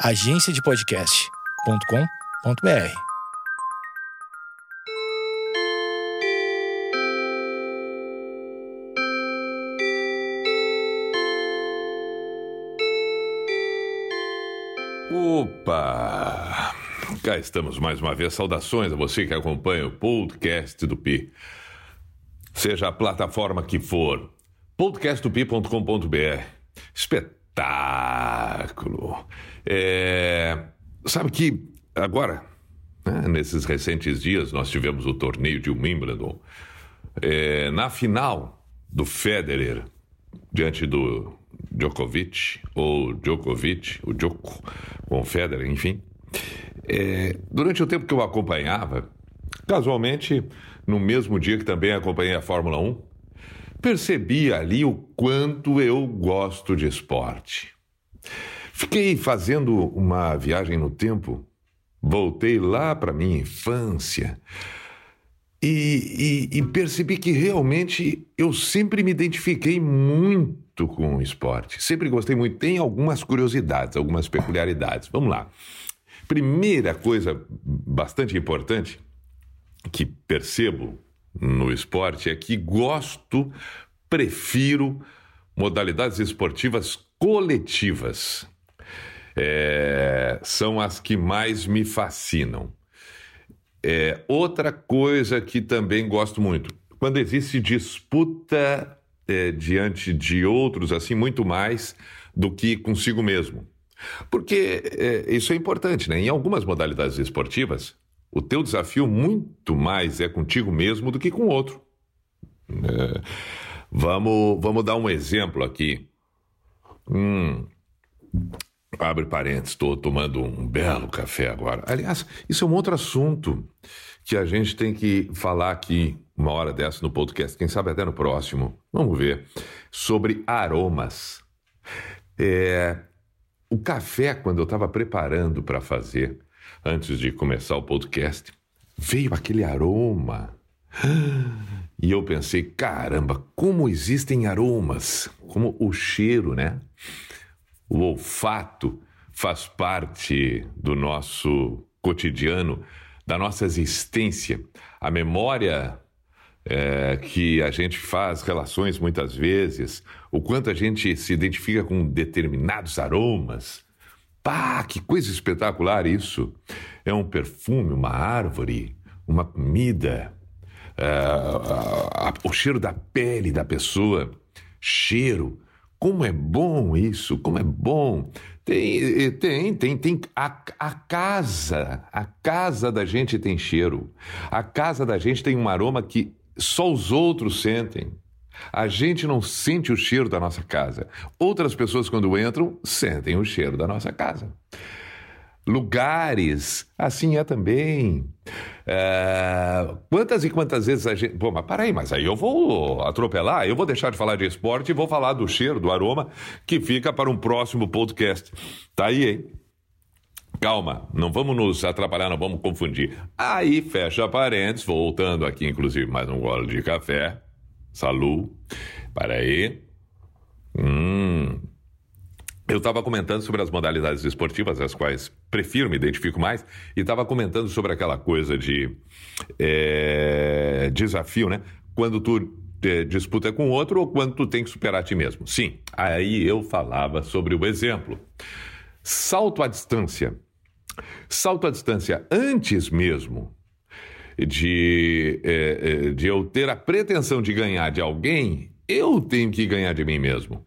agenciadepodcast.com.br. Opa! Cá estamos mais uma vez. Saudações a você que acompanha o podcast do Pi. Seja a plataforma que for, podcastdopi.com.br. Espetáculo! É... Sabe que agora, né, nesses recentes dias, nós tivemos o torneio de Wimbledon. É... Na final do Federer, diante do Djokovic, ou Djokovic, o Djoko, com o Federer, enfim. É, durante o tempo que eu acompanhava, casualmente, no mesmo dia que também acompanhei a Fórmula 1, percebi ali o quanto eu gosto de esporte. Fiquei fazendo uma viagem no tempo, voltei lá para minha infância e, e, e percebi que realmente eu sempre me identifiquei muito com o esporte. Sempre gostei muito. Tem algumas curiosidades, algumas peculiaridades. Vamos lá. Primeira coisa bastante importante que percebo no esporte é que gosto, prefiro modalidades esportivas coletivas. É, são as que mais me fascinam. É, outra coisa que também gosto muito, quando existe disputa é, diante de outros, assim, muito mais do que consigo mesmo. Porque é, isso é importante, né? Em algumas modalidades esportivas, o teu desafio muito mais é contigo mesmo do que com outro. É, vamos, vamos dar um exemplo aqui. Hum, Abre parênteses, estou tomando um belo café agora. Aliás, isso é um outro assunto que a gente tem que falar aqui uma hora dessa no podcast, quem sabe até no próximo. Vamos ver. Sobre aromas. É, o café, quando eu estava preparando para fazer, antes de começar o podcast, veio aquele aroma. E eu pensei, caramba, como existem aromas, como o cheiro, né? O olfato faz parte do nosso cotidiano, da nossa existência. A memória é, que a gente faz relações muitas vezes, o quanto a gente se identifica com determinados aromas. Pá, que coisa espetacular isso! É um perfume, uma árvore, uma comida, é, o cheiro da pele da pessoa, cheiro. Como é bom isso, como é bom. Tem, tem, tem, tem. A, a casa, a casa da gente tem cheiro. A casa da gente tem um aroma que só os outros sentem. A gente não sente o cheiro da nossa casa. Outras pessoas, quando entram, sentem o cheiro da nossa casa lugares, assim é também. É, quantas e quantas vezes a gente. Pô, mas peraí, mas aí eu vou atropelar, eu vou deixar de falar de esporte e vou falar do cheiro, do aroma, que fica para um próximo podcast. Tá aí, hein? Calma, não vamos nos atrapalhar, não vamos confundir. Aí fecha parênteses, voltando aqui, inclusive, mais um gole de café. Salu. Para aí. Hum, eu estava comentando sobre as modalidades esportivas, as quais prefiro, me identifico mais, e estava comentando sobre aquela coisa de é, desafio, né? Quando tu é, disputa com outro ou quando tu tem que superar a ti mesmo. Sim, aí eu falava sobre o exemplo. Salto à distância. Salto à distância antes mesmo de, é, de eu ter a pretensão de ganhar de alguém, eu tenho que ganhar de mim mesmo.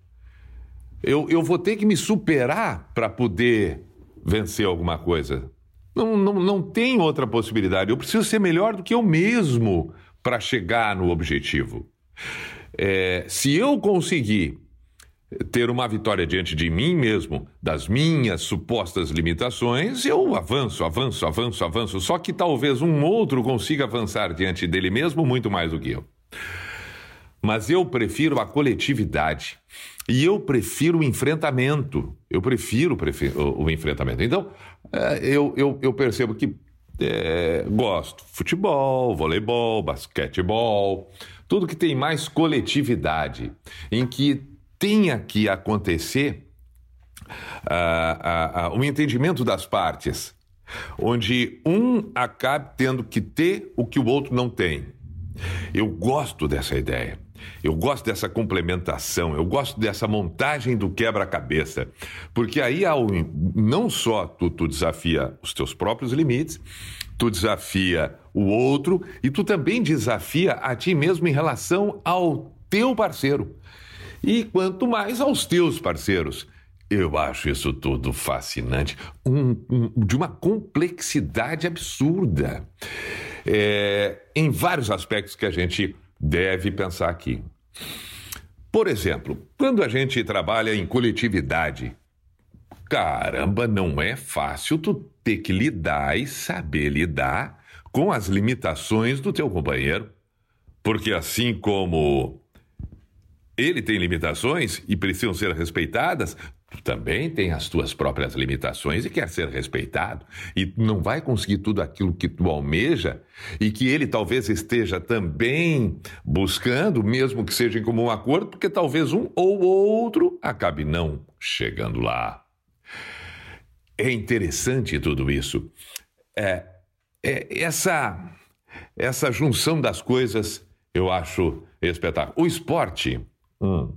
Eu, eu vou ter que me superar para poder vencer alguma coisa. Não, não, não tem outra possibilidade. Eu preciso ser melhor do que eu mesmo para chegar no objetivo. É, se eu conseguir ter uma vitória diante de mim mesmo, das minhas supostas limitações, eu avanço, avanço, avanço, avanço. Só que talvez um outro consiga avançar diante dele mesmo muito mais do que eu. Mas eu prefiro a coletividade. E eu prefiro o enfrentamento. Eu prefiro, o, enfrentamento. Então, é, eu, eu, eu percebo que é, gosto. Futebol, voleibol, basquetebol, tudo que tem mais coletividade, em que tenha que acontecer uh, uh, um entendimento das partes, onde um acabe tendo que ter o que o outro não tem. Eu gosto dessa ideia. Eu gosto dessa complementação, eu gosto dessa montagem do quebra-cabeça, porque aí não só tu, tu desafia os teus próprios limites, tu desafia o outro e tu também desafia a ti mesmo em relação ao teu parceiro. E quanto mais aos teus parceiros. Eu acho isso tudo fascinante, um, um, de uma complexidade absurda. É, em vários aspectos que a gente deve pensar aqui. Por exemplo, quando a gente trabalha em coletividade, caramba, não é fácil tu ter que lidar e saber lidar com as limitações do teu companheiro. Porque assim como ele tem limitações e precisam ser respeitadas, tu também tem as tuas próprias limitações e quer ser respeitado. E não vai conseguir tudo aquilo que tu almeja e que ele talvez esteja também buscando, mesmo que seja em comum acordo, porque talvez um ou outro acabe não chegando lá. É interessante tudo isso. É, é essa essa junção das coisas eu acho espetáculo. O esporte Hum.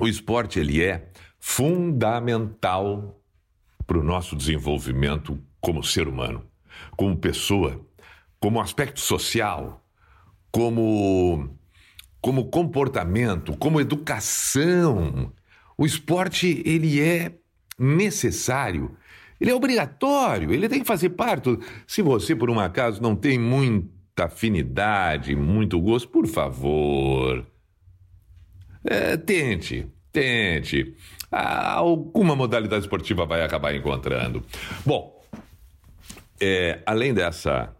O esporte ele é fundamental para o nosso desenvolvimento como ser humano, como pessoa, como aspecto social, como como comportamento, como educação. O esporte ele é necessário, ele é obrigatório, ele tem que fazer parte. Se você por um acaso não tem muita afinidade, muito gosto, por favor, é, tente, tente. Ah, alguma modalidade esportiva vai acabar encontrando. Bom, é, além dessa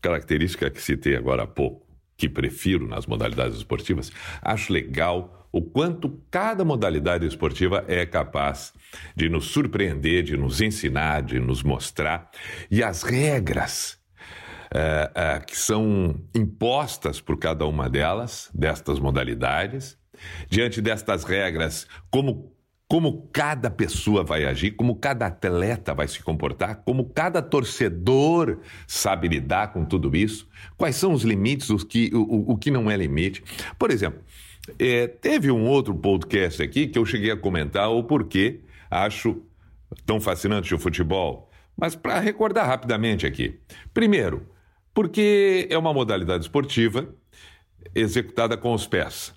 característica que citei agora há pouco, que prefiro nas modalidades esportivas, acho legal o quanto cada modalidade esportiva é capaz de nos surpreender, de nos ensinar, de nos mostrar. E as regras é, é, que são impostas por cada uma delas, destas modalidades, Diante destas regras, como como cada pessoa vai agir, como cada atleta vai se comportar, como cada torcedor sabe lidar com tudo isso, quais são os limites, os que, o, o que não é limite. Por exemplo, é, teve um outro podcast aqui que eu cheguei a comentar o porquê acho tão fascinante o futebol, mas para recordar rapidamente aqui. Primeiro, porque é uma modalidade esportiva executada com os pés.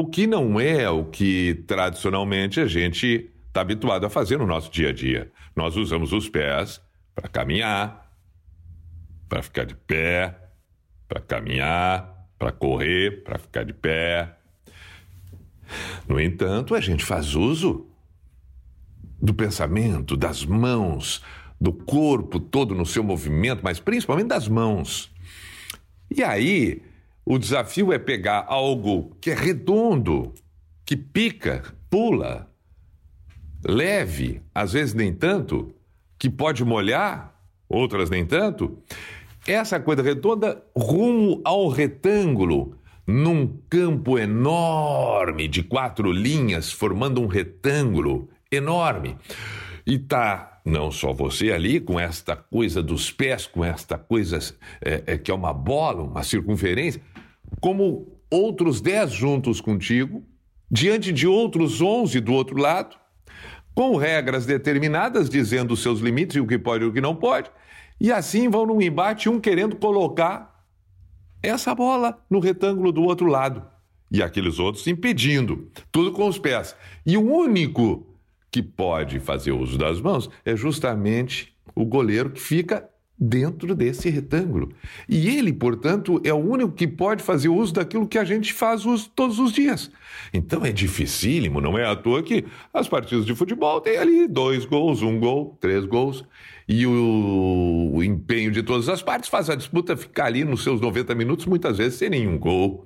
O que não é o que tradicionalmente a gente está habituado a fazer no nosso dia a dia. Nós usamos os pés para caminhar, para ficar de pé, para caminhar, para correr, para ficar de pé. No entanto, a gente faz uso do pensamento, das mãos, do corpo todo no seu movimento, mas principalmente das mãos. E aí, o desafio é pegar algo que é redondo, que pica, pula, leve, às vezes nem tanto, que pode molhar, outras nem tanto. Essa coisa redonda rumo ao retângulo, num campo enorme de quatro linhas, formando um retângulo enorme. E tá não só você ali, com esta coisa dos pés, com esta coisa é, é, que é uma bola, uma circunferência, como outros dez juntos contigo, diante de outros onze do outro lado, com regras determinadas, dizendo os seus limites e o que pode e o que não pode, e assim vão num embate, um querendo colocar essa bola no retângulo do outro lado, e aqueles outros impedindo, tudo com os pés. E o único que pode fazer uso das mãos é justamente o goleiro que fica dentro desse retângulo. E ele, portanto, é o único que pode fazer uso daquilo que a gente faz uso todos os dias. Então é dificílimo, não é à toa que as partidas de futebol têm ali dois gols, um gol, três gols. E o, o empenho de todas as partes faz a disputa ficar ali nos seus 90 minutos, muitas vezes sem nenhum gol.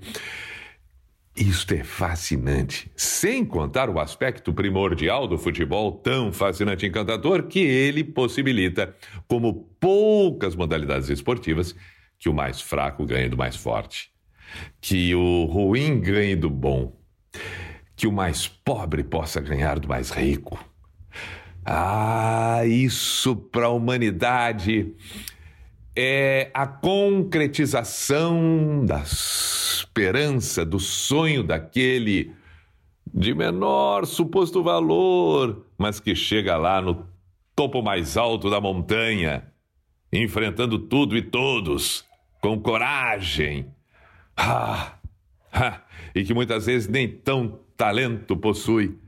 Isto é fascinante, sem contar o aspecto primordial do futebol, tão fascinante e encantador, que ele possibilita, como poucas modalidades esportivas, que o mais fraco ganhe do mais forte, que o ruim ganhe do bom, que o mais pobre possa ganhar do mais rico. Ah, isso para a humanidade é a concretização da esperança, do sonho daquele de menor suposto valor, mas que chega lá no topo mais alto da montanha, enfrentando tudo e todos com coragem. Ah, ah, e que muitas vezes nem tão talento possui,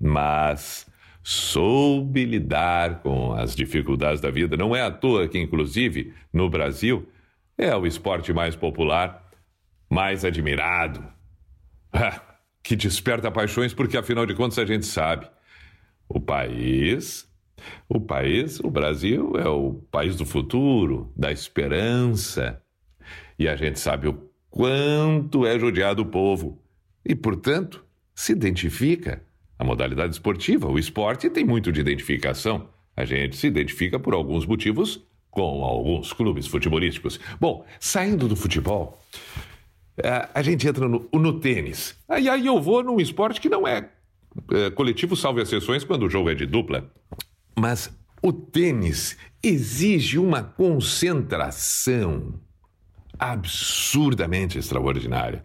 mas soube lidar com as dificuldades da vida. Não é à toa que, inclusive, no Brasil, é o esporte mais popular, mais admirado, que desperta paixões, porque afinal de contas a gente sabe, o país, o país, o Brasil é o país do futuro, da esperança, e a gente sabe o quanto é judiado o povo. E, portanto, se identifica. A modalidade esportiva, o esporte, tem muito de identificação. A gente se identifica por alguns motivos com alguns clubes futebolísticos. Bom, saindo do futebol, a gente entra no, no tênis. Aí, aí eu vou num esporte que não é, é coletivo, salvo exceções, quando o jogo é de dupla. Mas o tênis exige uma concentração absurdamente extraordinária.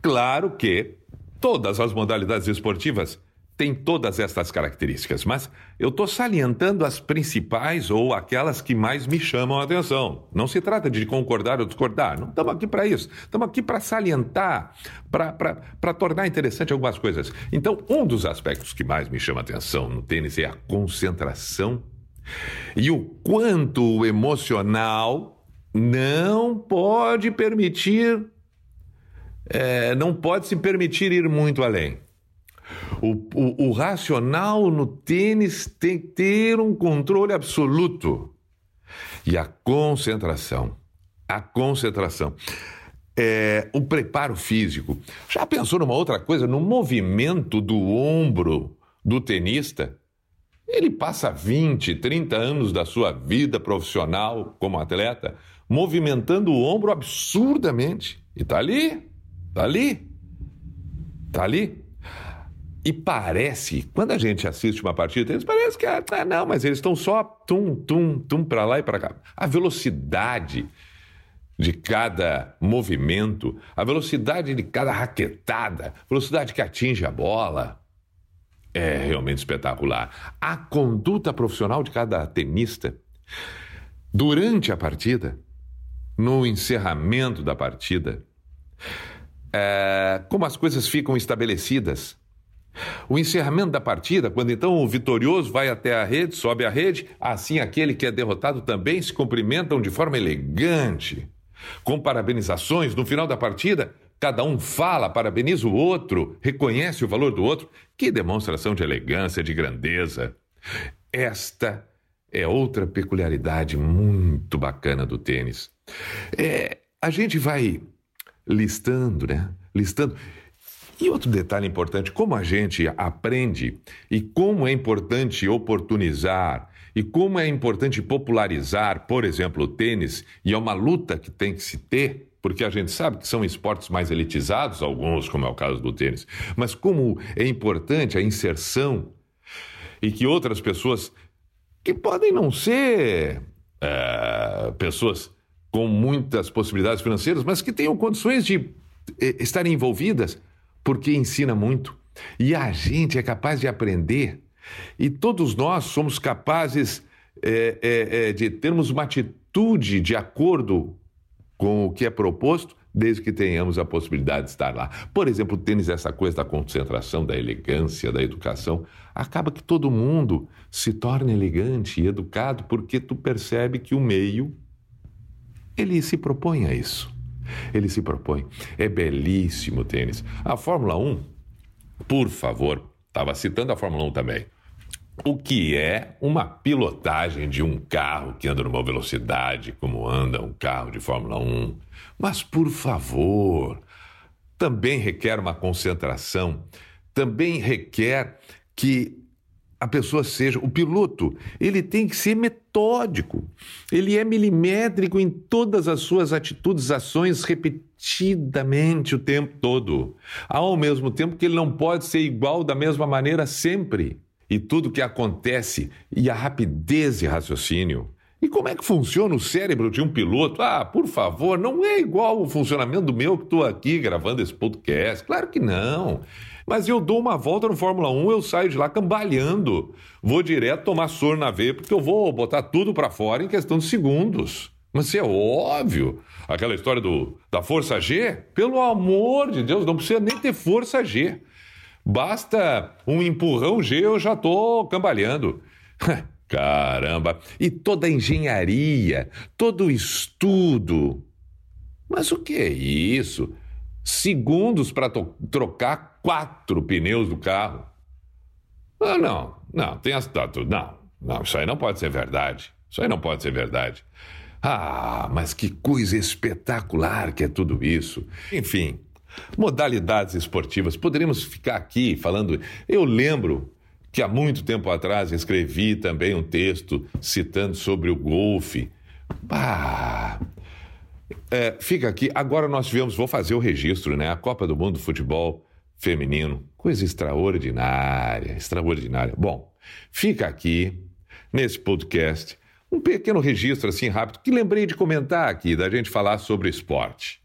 Claro que todas as modalidades esportivas tem todas estas características, mas eu estou salientando as principais ou aquelas que mais me chamam a atenção. Não se trata de concordar ou discordar, não estamos aqui para isso. Estamos aqui para salientar, para tornar interessante algumas coisas. Então, um dos aspectos que mais me chama a atenção no tênis é a concentração e o quanto o emocional não pode permitir, é, não pode se permitir ir muito além. O, o, o racional no tênis tem que ter um controle absoluto. E a concentração. A concentração. É, o preparo físico. Já pensou numa outra coisa? No movimento do ombro do tenista? Ele passa 20, 30 anos da sua vida profissional como atleta movimentando o ombro absurdamente. E tá ali, tá ali, tá ali. E parece, quando a gente assiste uma partida deles, parece que, ah, não, mas eles estão só tum, tum, tum para lá e para cá. A velocidade de cada movimento, a velocidade de cada raquetada, velocidade que atinge a bola, é realmente espetacular. A conduta profissional de cada tenista durante a partida, no encerramento da partida, é, como as coisas ficam estabelecidas o encerramento da partida, quando então o vitorioso vai até a rede, sobe a rede, assim aquele que é derrotado também se cumprimentam de forma elegante, com parabenizações. No final da partida, cada um fala, parabeniza o outro, reconhece o valor do outro. Que demonstração de elegância, de grandeza. Esta é outra peculiaridade muito bacana do tênis. É, a gente vai listando, né? Listando. E outro detalhe importante: como a gente aprende e como é importante oportunizar e como é importante popularizar, por exemplo, o tênis, e é uma luta que tem que se ter, porque a gente sabe que são esportes mais elitizados, alguns, como é o caso do tênis, mas como é importante a inserção e que outras pessoas, que podem não ser é, pessoas com muitas possibilidades financeiras, mas que tenham condições de é, estarem envolvidas, porque ensina muito. E a gente é capaz de aprender. E todos nós somos capazes é, é, é, de termos uma atitude de acordo com o que é proposto, desde que tenhamos a possibilidade de estar lá. Por exemplo, o tênis, essa coisa da concentração, da elegância, da educação, acaba que todo mundo se torna elegante e educado porque tu percebe que o meio ele se propõe a isso. Ele se propõe. É belíssimo o tênis. A Fórmula 1, por favor, estava citando a Fórmula 1 também. O que é uma pilotagem de um carro que anda numa velocidade como anda um carro de Fórmula 1? Mas, por favor, também requer uma concentração, também requer que a pessoa seja, o piloto, ele tem que ser metódico. Ele é milimétrico em todas as suas atitudes, ações repetidamente o tempo todo. Ao mesmo tempo que ele não pode ser igual da mesma maneira sempre. E tudo que acontece e a rapidez de raciocínio. E como é que funciona o cérebro de um piloto? Ah, por favor, não é igual o funcionamento do meu que estou aqui gravando esse podcast. Claro que não. Mas eu dou uma volta no Fórmula 1, eu saio de lá cambalhando. Vou direto tomar soro na veia, porque eu vou botar tudo para fora em questão de segundos. Mas é óbvio. Aquela história do, da força G, pelo amor de Deus, não precisa nem ter força G. Basta um empurrão G, eu já tô cambaleando. Caramba! E toda a engenharia, todo o estudo. Mas o que é isso? Segundos para trocar quatro pneus do carro. Ah, não, não, tem as. Tá, não, não, isso aí não pode ser verdade. Isso aí não pode ser verdade. Ah, mas que coisa espetacular que é tudo isso. Enfim, modalidades esportivas. Poderíamos ficar aqui falando. Eu lembro que há muito tempo atrás escrevi também um texto citando sobre o golfe. Ah, é, fica aqui. Agora nós tivemos, vou fazer o registro, né? A Copa do Mundo de Futebol feminino. Coisa extraordinária, extraordinária. Bom, fica aqui, nesse podcast, um pequeno registro assim rápido que lembrei de comentar aqui, da gente falar sobre esporte.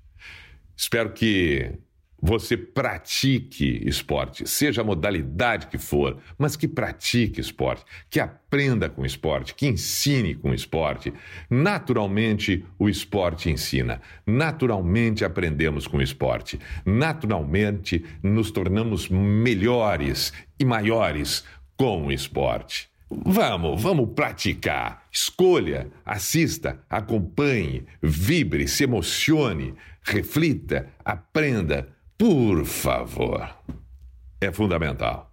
Espero que você pratique esporte, seja a modalidade que for, mas que pratique esporte, que aprenda com esporte, que ensine com esporte. Naturalmente, o esporte ensina. Naturalmente, aprendemos com esporte. Naturalmente, nos tornamos melhores e maiores com o esporte. Vamos, vamos praticar. Escolha, assista, acompanhe, vibre, se emocione, reflita, aprenda por favor. É fundamental.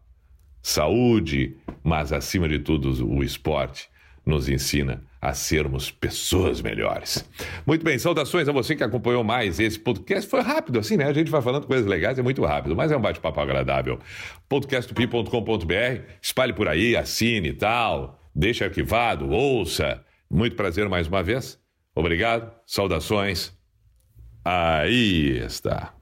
Saúde, mas acima de tudo o esporte nos ensina a sermos pessoas melhores. Muito bem, saudações a você que acompanhou mais esse podcast. Foi rápido assim, né? A gente vai falando coisas legais, é muito rápido, mas é um bate-papo agradável. podcastpi.com.br, espalhe por aí, assine e tal, deixe arquivado, ouça. Muito prazer mais uma vez. Obrigado, saudações. Aí está.